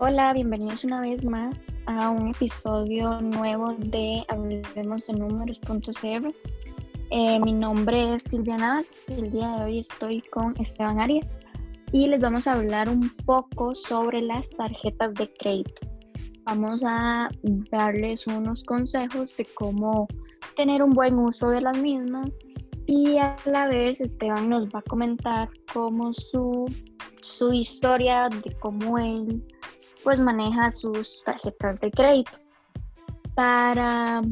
Hola, bienvenidos una vez más a un episodio nuevo de Hablemos de Números.cr. Eh, mi nombre es Silvia Navas y el día de hoy estoy con Esteban Arias y les vamos a hablar un poco sobre las tarjetas de crédito. Vamos a darles unos consejos de cómo tener un buen uso de las mismas y a la vez Esteban nos va a comentar cómo su, su historia de cómo él pues maneja sus tarjetas de crédito. Para,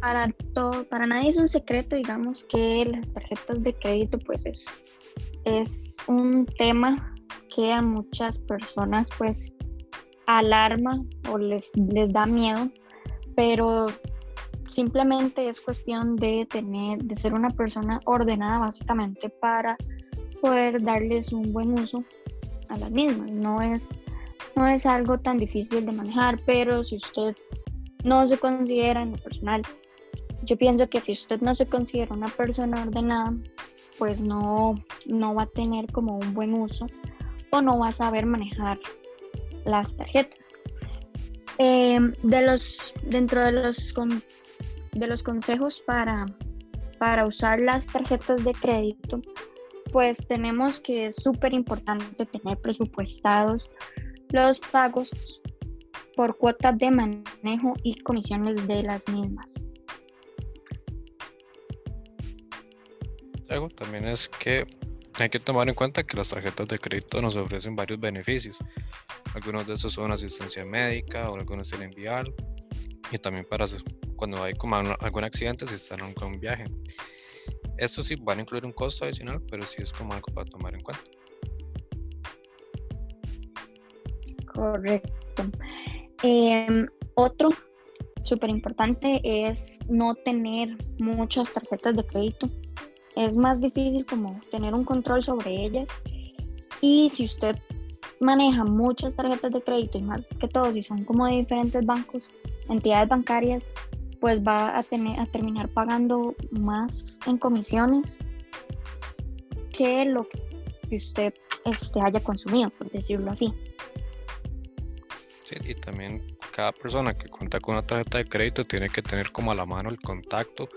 para, todo, para nadie es un secreto, digamos, que las tarjetas de crédito pues es, es un tema que a muchas personas pues alarma o les, les da miedo, pero simplemente es cuestión de tener, de ser una persona ordenada básicamente para poder darles un buen uso a las mismas. No es, no es algo tan difícil de manejar, pero si usted no se considera en lo personal, yo pienso que si usted no se considera una persona ordenada, pues no, no va a tener como un buen uso o no va a saber manejar las tarjetas. Eh, de los, dentro de los de los consejos para, para usar las tarjetas de crédito, pues tenemos que es súper importante tener presupuestados los pagos por cuotas de manejo y comisiones de las mismas. Algo también es que hay que tomar en cuenta que las tarjetas de crédito nos ofrecen varios beneficios. Algunos de esos son asistencia médica o algunos tienen vial y también para cuando hay como algún accidente si están en un viaje. Esto sí van a incluir un costo adicional, pero sí es como algo para tomar en cuenta. Correcto. Em, otro súper importante es no tener muchas tarjetas de crédito. Es más difícil como tener un control sobre ellas. Y si usted maneja muchas tarjetas de crédito y más que todo si son como de diferentes bancos, entidades bancarias, pues va a, tener, a terminar pagando más en comisiones que lo que usted este, haya consumido, por decirlo así. Y también cada persona que cuenta con una tarjeta de crédito tiene que tener como a la mano el contacto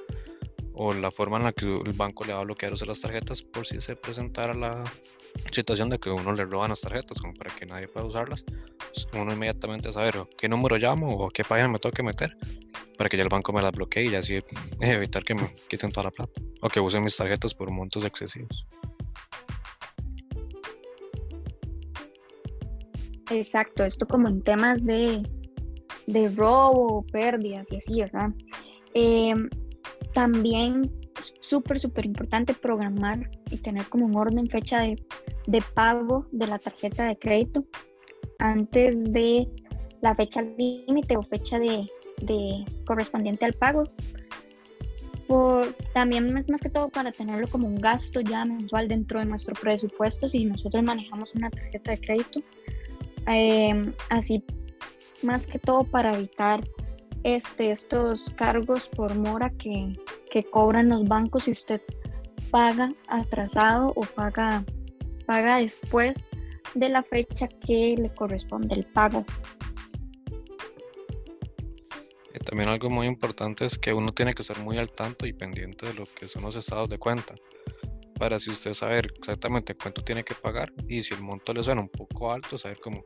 o la forma en la que el banco le va a bloquear usar las tarjetas por si se presentara la situación de que uno le roban las tarjetas, como para que nadie pueda usarlas, pues uno inmediatamente saber qué número llamo o qué página me tengo que meter para que ya el banco me las bloquee y así evitar que me quiten toda la plata o que usen mis tarjetas por montos excesivos. Exacto, esto como en temas de, de robo, pérdidas y así, ¿verdad? Eh, también súper, súper importante programar y tener como un orden fecha de, de, pago de la tarjeta de crédito antes de la fecha límite o fecha de, de, correspondiente al pago. Por, también es más que todo para tenerlo como un gasto ya mensual dentro de nuestro presupuesto si nosotros manejamos una tarjeta de crédito. Eh, así más que todo para evitar este, estos cargos por mora que, cobran los bancos si usted paga atrasado o paga, paga después de la fecha que le corresponde el pago. También algo muy importante es que uno tiene que estar muy al tanto y pendiente de lo que son los estados de cuenta para si usted saber exactamente cuánto tiene que pagar y si el monto le suena un poco alto, saber cómo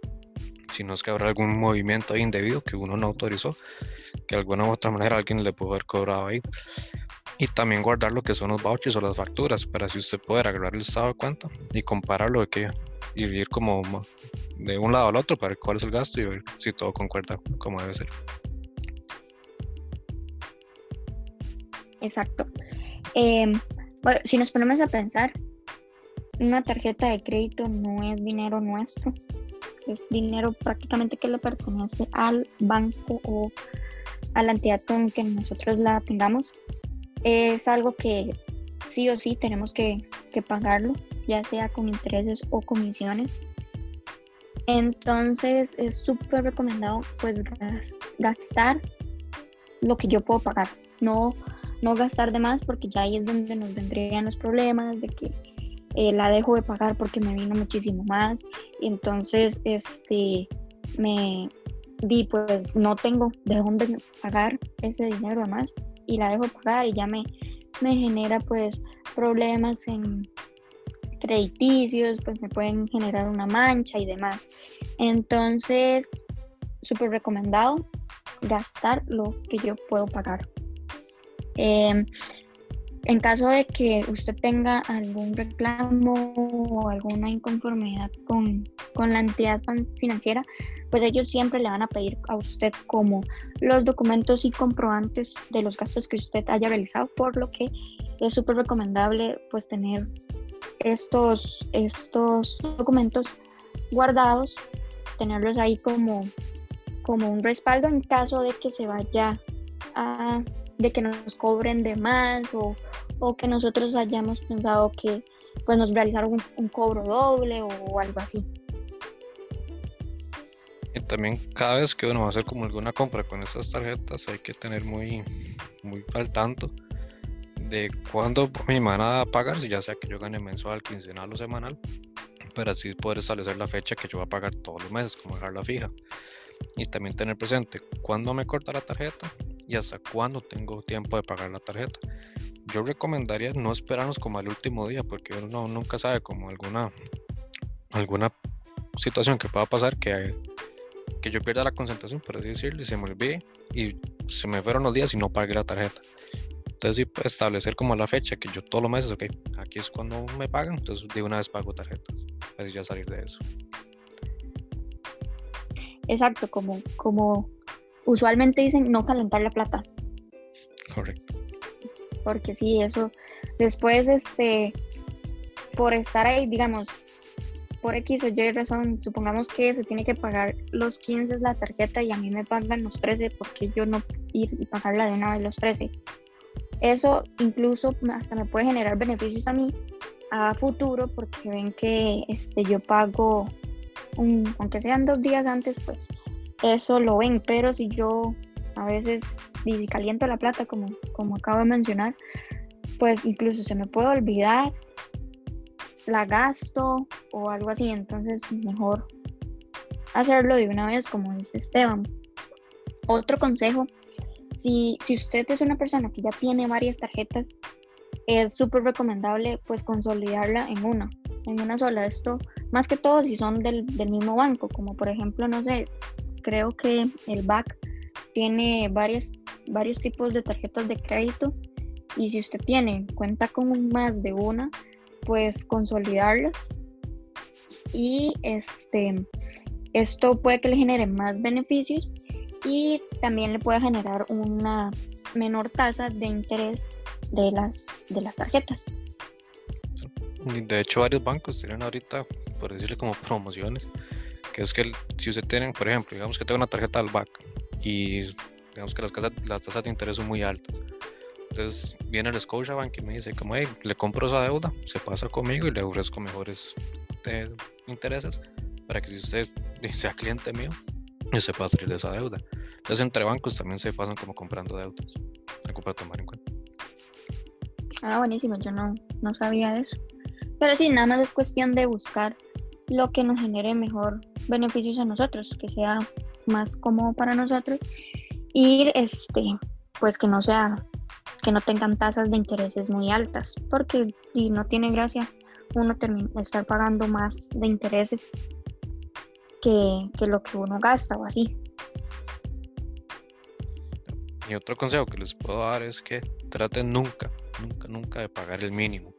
si no es que habrá algún movimiento indebido que uno no autorizó, que de alguna u otra manera alguien le pudo haber cobrado ahí. Y también guardar lo que son los vouchers o las facturas para si usted puede agarrar el estado de cuenta y compararlo de que y ir como de un lado al otro para ver cuál es el gasto y ver si todo concuerda como debe ser. Exacto. Em, si nos ponemos a pensar, una tarjeta de crédito no es dinero nuestro, es dinero prácticamente que le pertenece al banco o a la entidad que nosotros la tengamos. Es algo que sí o sí tenemos que, pagarlo, ya sea con intereses o comisiones. Entonces es súper recomendado pues gastar lo que yo puedo pagar, no, no gastar de más porque ya ahí es donde nos vendrían los problemas de que eh, la dejo de pagar porque me vino muchísimo más. Entonces, este, me di, pues no tengo de dónde pagar ese dinero más y la dejo pagar y ya me, me genera pues problemas en crediticios, pues me pueden generar una mancha y demás. Entonces, súper recomendado gastar lo que yo puedo pagar. Em, en caso de que usted tenga algún reclamo o alguna inconformidad con, con, la entidad financiera, pues ellos siempre le van a pedir a usted como los documentos y comprobantes de los gastos que usted haya realizado, por lo que es súper recomendable pues tener estos, estos documentos guardados, tenerlos ahí como, como un respaldo en caso de que se vaya a de que nos cobren de más o, o que nosotros hayamos pensado que pues nos realizaron un, cobro doble o, algo así. Y también cada vez que uno va a hacer como alguna compra con estas tarjetas hay que tener muy, muy al tanto de cuándo me van a pagar, si ya sea que yo gane mensual, quincenal o semanal, para así poder establecer la fecha que yo voy a pagar todos los meses, como dejarla fija. Y también tener presente cuándo me corta la tarjeta y hasta cuándo tengo tiempo de pagar la tarjeta. Yo recomendaría no esperarnos como al último día porque uno nunca sabe como alguna alguna situación que pueda pasar que, que yo pierda la concentración, por así decirlo, y se me olvide y se me fueron los días y no pagué la tarjeta. Entonces sí establecer como la fecha que yo todos los meses, ok, aquí es cuando me pagan, entonces de una vez pago tarjetas, para ya salir de eso. Exacto, como, como usualmente dicen no calentar la plata. Correcto. Porque sí, eso después, este, por estar ahí, digamos, por X o Y razón, supongamos que se tiene que pagar los 15 la tarjeta y a mí me pagan los 13, porque yo no ir y pagarla de una vez los 13? Eso incluso hasta me puede generar beneficios a mí a futuro porque ven que este, yo pago, un, aunque sean dos días antes, pues eso lo ven, pero si yo a veces caliento la plata, como, como acabo de mencionar, pues incluso se me puede olvidar, la gasto o algo así, entonces mejor hacerlo de una vez, como dice Esteban. Otro consejo, si, si usted es una persona que ya tiene varias tarjetas, es súper recomendable pues consolidarla en una, en una sola. Esto más que todo si son del, del mismo banco, como por ejemplo, no sé, creo que el BAC tiene varios tipos de tarjetas de crédito y si usted tiene cuenta con más de una, pues consolidarlas y este, esto puede que le genere más beneficios y también le puede generar una menor tasa de interés de las, de las tarjetas. De hecho, varios bancos tienen ahorita, por decirle como promociones, que es que si usted tiene, por ejemplo, digamos que tengo una tarjeta al BAC y digamos que las, las tasas de interés son muy altas. Entonces viene el Scotiabank y me dice como, hey, le compro esa deuda, se pasa conmigo y le ofrezco mejores eh, intereses para que si usted sea cliente mío, se pueda salir de esa deuda. Entonces entre bancos también se pasan como comprando deudas. Algo para tomar en cuenta. Ah, buenísimo, yo no, no sabía eso. Pero sí, nada más es cuestión de buscar lo que nos genere mejor beneficios a nosotros, que sea más cómodo para nosotros y este, pues que no sea, que no tengan tasas de intereses muy altas, porque si no tiene gracia uno termina estar pagando más de intereses que, que lo que uno gasta o así. Y otro consejo que les puedo dar es que traten nunca, nunca, nunca de pagar el mínimo.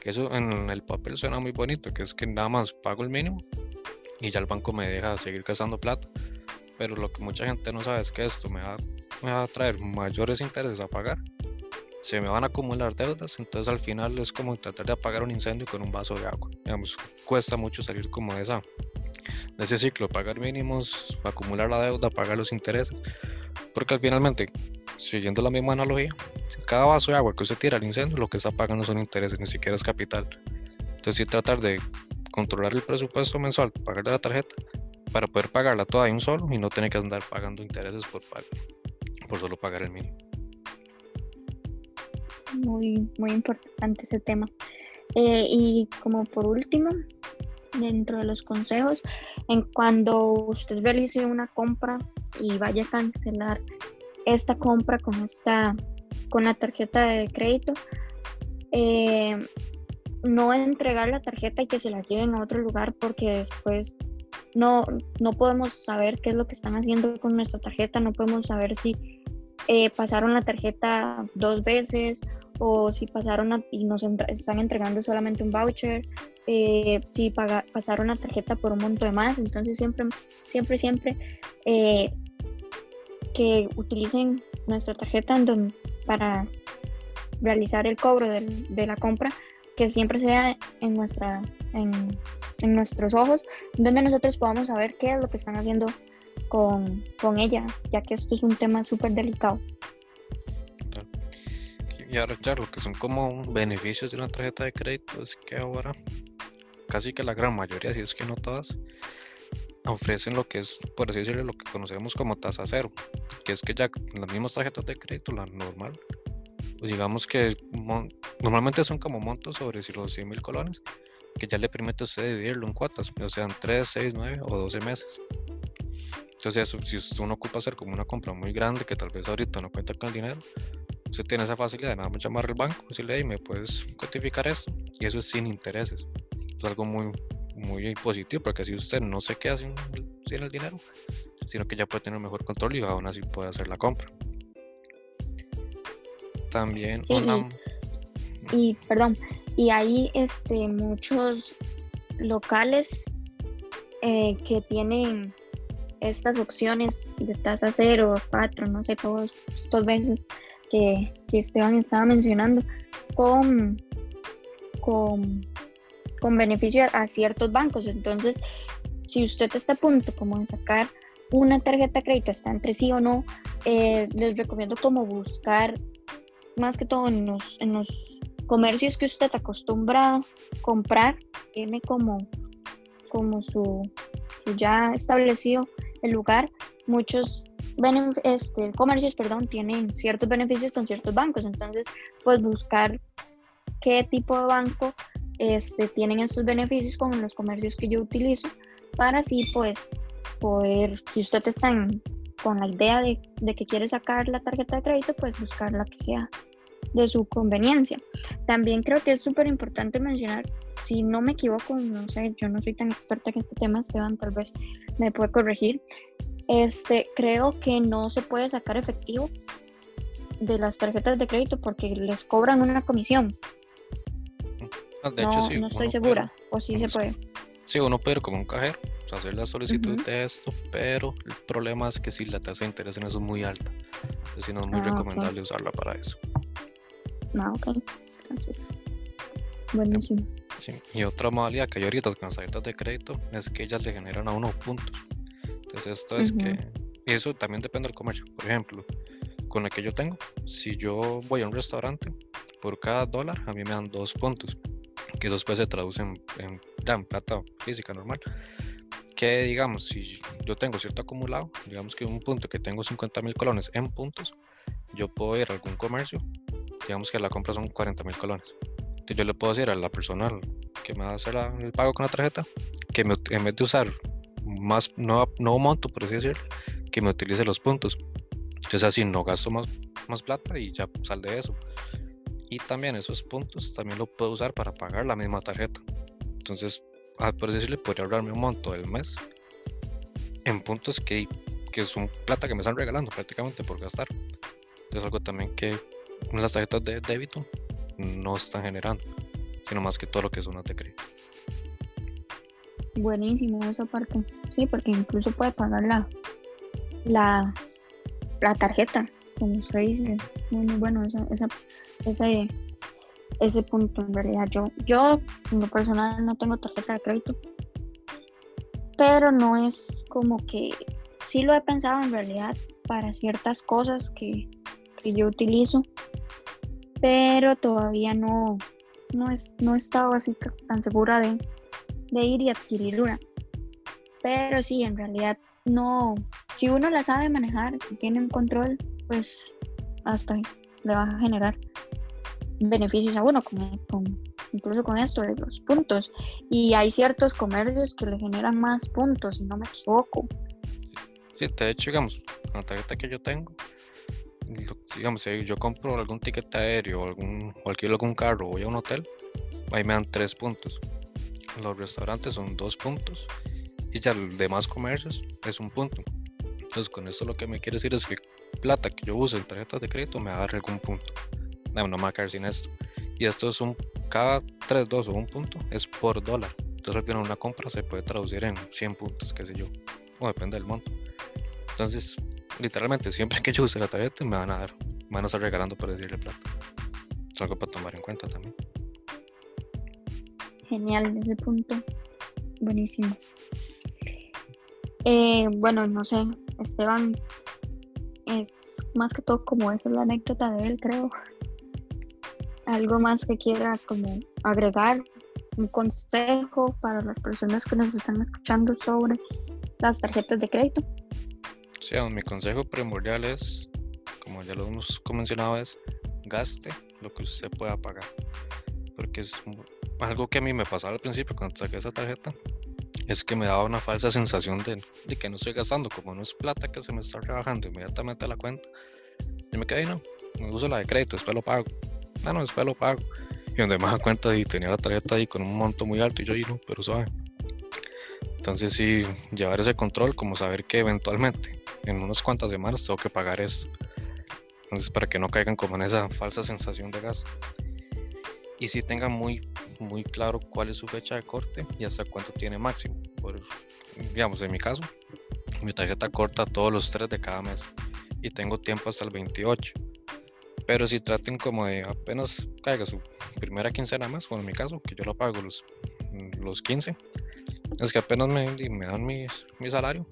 Que eso en el papel suena muy bonito, que es que nada más pago el mínimo y ya el banco me deja seguir gastando plata. Pero lo que mucha gente no sabe es que esto me va, me va a traer mayores intereses a pagar. Se me van a acumular deudas, entonces al final es como tratar de apagar un incendio con un vaso de agua. Digamos, cuesta mucho salir como de, esa, de ese ciclo, pagar mínimos, acumular la deuda, pagar los intereses. Porque finalmente, siguiendo la misma analogía, cada vaso de agua que usted tira al incendio, lo que está pagando son intereses, ni siquiera es capital. Entonces, sí tratar de controlar el presupuesto mensual, pagar de la tarjeta, para poder pagarla toda de un solo y no tener que andar pagando intereses por, por solo pagar el mínimo. Muy, muy importante ese tema. Eh, y como por último, dentro de los consejos, en cuando usted realice una compra y vaya a cancelar esta compra con esta con la tarjeta de crédito, eh, no entregar la tarjeta y que se la lleven a otro lugar porque después no, no podemos saber qué es lo que están haciendo con nuestra tarjeta, no podemos saber si eh, pasaron la tarjeta dos veces o si pasaron y nos están entregando solamente un voucher, eh, si pasaron la tarjeta por un monto de más. Entonces siempre, siempre, siempre eh, que utilicen nuestra tarjeta para realizar el cobro de la compra, que siempre sea en, nuestra, en, en, nuestros ojos, donde nosotros podamos saber qué es lo que están haciendo con, con ella, ya que esto es un tema súper delicado. Y ahora, claro, lo que son como beneficios de una tarjeta de crédito es que ahora casi que la gran mayoría, si es que no todas, ofrecen lo que es, por así decirlo, lo que conocemos como tasa cero, que es que ya las mismas tarjetas de crédito, la normal, digamos que normalmente son como montos sobre si los 100 mil colones, que ya le permite a usted dividirlo en cuotas, o sean 3, 6, 9 o 12 meses. Entonces, si uno ocupa hacer como una compra muy grande, que tal vez ahorita no cuenta con el dinero, usted tiene esa facilidad de nada más llamar al banco, decirle, hey, me puedes cuantificar esto, y eso es sin intereses. Es algo muy, muy positivo, porque así usted no se queda sin, sin el dinero, sino que ya puede tener mejor control y aún así puede hacer la compra. También y, perdón, y hay este, muchos locales eh, que tienen estas opciones de tasa cero, cuatro, no sé, todos estos veces que, Esteban estaba mencionando, con, con, con beneficio a, ciertos bancos. Entonces, si usted está a punto como de sacar una tarjeta de crédito, está entre sí o no, eh, les recomiendo como buscar más que todo en los, en los comercios que usted acostumbra comprar, tiene como, como su, ya establecido el lugar, muchos este, comercios perdón, tienen ciertos beneficios con ciertos bancos, entonces pues buscar qué tipo de banco este, tienen estos beneficios con los comercios que yo utilizo para así pues poder, si usted está con la idea de, de, que quiere sacar la tarjeta de crédito, pues buscar la que sea de su conveniencia. También creo que es súper importante mencionar, si no me equivoco, no sé, yo no soy tan experta en este tema, Esteban tal vez me puede corregir, este, creo que no se puede sacar efectivo de las tarjetas de crédito porque les cobran una comisión. De hecho, no, no estoy segura, o sí se puede. Sí, uno puede ir como un cajero, hacer la solicitud de esto, pero el problema es que si la tasa de interés en eso es muy alta, entonces no es muy ah, recomendable usarla para eso. Ah, ok. Entonces, buenísimo. Sí. Y otra modalidad que hay ahorita con las tarjetas de crédito es que ellas le generan a uno puntos. Entonces, esto es que. eso también depende del comercio. Por ejemplo, con el que yo tengo, si yo voy a un restaurante, por cada dólar a mí me dan dos puntos, que después se traducen en, en plata física normal. Que digamos, si yo tengo cierto acumulado, digamos que un punto que tengo 50 mil colones en puntos, yo puedo ir a algún comercio digamos que la compra son 40 mil colones. Entonces yo le puedo decir a la persona que me va a hacer el pago con la tarjeta que en vez de usar más nuevo, nuevo monto, por así decirlo, que me utilice los puntos. Entonces así no gasto más, más plata y ya sal de eso. Y también esos puntos también lo puedo usar para pagar la misma tarjeta. Entonces, por decirle, podría ahorrarme un monto del mes en puntos que, que son plata que me están regalando prácticamente por gastar. Es algo también que las tarjetas de débito no están generando, sino más que todo lo que es una de. Buenísimo esa parte. Sí, porque incluso puede pagar la, la, la tarjeta, como se dice. Muy, bueno esa, ese, ese punto en realidad. Yo, yo en lo personal no tengo tarjeta de crédito, pero no es como que sí lo he pensado en realidad para ciertas cosas que, que yo utilizo, pero todavía no, no, es, no he estado así tan segura de, de ir y adquirir una. Pero sí, en realidad no, si uno la sabe manejar, tiene un control, pues hasta le va a generar beneficios a uno con, incluso con esto de los puntos. Y hay ciertos comercios que le generan más puntos, si no me equivoco. Sí, de hecho, digamos, con la tarjeta que yo tengo, digamos, si yo compro algún ticket aéreo o, algún, o algún carro voy a un hotel, ahí me dan tres puntos. Los restaurantes son dos puntos y ya los demás comercios es un punto. Entonces, con esto lo que me quiere decir es que plata que yo use en tarjetas de crédito me va a dar algún punto. No, no me va a caer sin esto. Y esto es un, cada 3, 2 o un punto es por dólar. Entonces al una compra se puede traducir en 100 puntos, qué sé yo. O depende del monto. Entonces, literalmente, siempre que yo use la tarjeta me van a dar, me van a estar regalando por decirle plata. Es algo para tomar en cuenta también. Genial ese punto. Buenísimo. Eh, bueno, no sé, Esteban, es más que todo como esa es la anécdota de él, creo. Algo más que quiera como agregar, un consejo para las personas que nos están escuchando sobre las tarjetas de crédito. Sí, mi consejo primordial es, como ya lo hemos mencionado, es gaste lo que usted pueda pagar. Porque es algo que a mí me pasaba al principio cuando saqué esa tarjeta es que me daba una falsa sensación de, que no estoy gastando, como no es plata que se me está rebajando inmediatamente a la cuenta. Y me quedé, no, me uso la de crédito, después lo pago. No, no, después lo pago. Y donde me da cuenta y tenía la tarjeta ahí con un monto muy alto y yo ahí no, pero sabe. Entonces sí, llevar ese control, como saber que eventualmente en unas cuantas semanas tengo que pagar esto. Entonces para que no caigan como en esa falsa sensación de gasto y si tengan muy, muy claro cuál es su fecha de corte y hasta cuánto tiene máximo. Por, digamos, en mi caso, mi tarjeta corta todos los tres de cada mes y tengo tiempo hasta el 28. Pero si traten como de apenas caiga su primera quincena más, bueno, en mi caso, que yo lo pago los, los 15, es que apenas me, me dan mi, mi salario,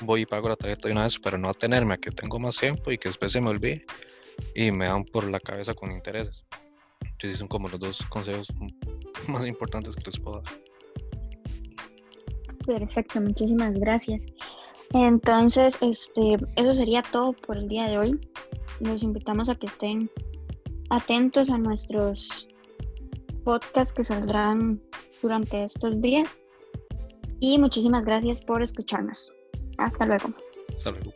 voy y pago la tarjeta de una vez para no atenerme a que tengo más tiempo y que después se me olvide y me dan por la cabeza con intereses son como los dos consejos más importantes que les puedo dar. Perfecto, muchísimas gracias. Entonces, este, eso sería todo por el día de hoy. Los invitamos a que estén atentos a nuestros podcasts que saldrán durante estos días. Y muchísimas gracias por escucharnos. Hasta luego. Hasta luego.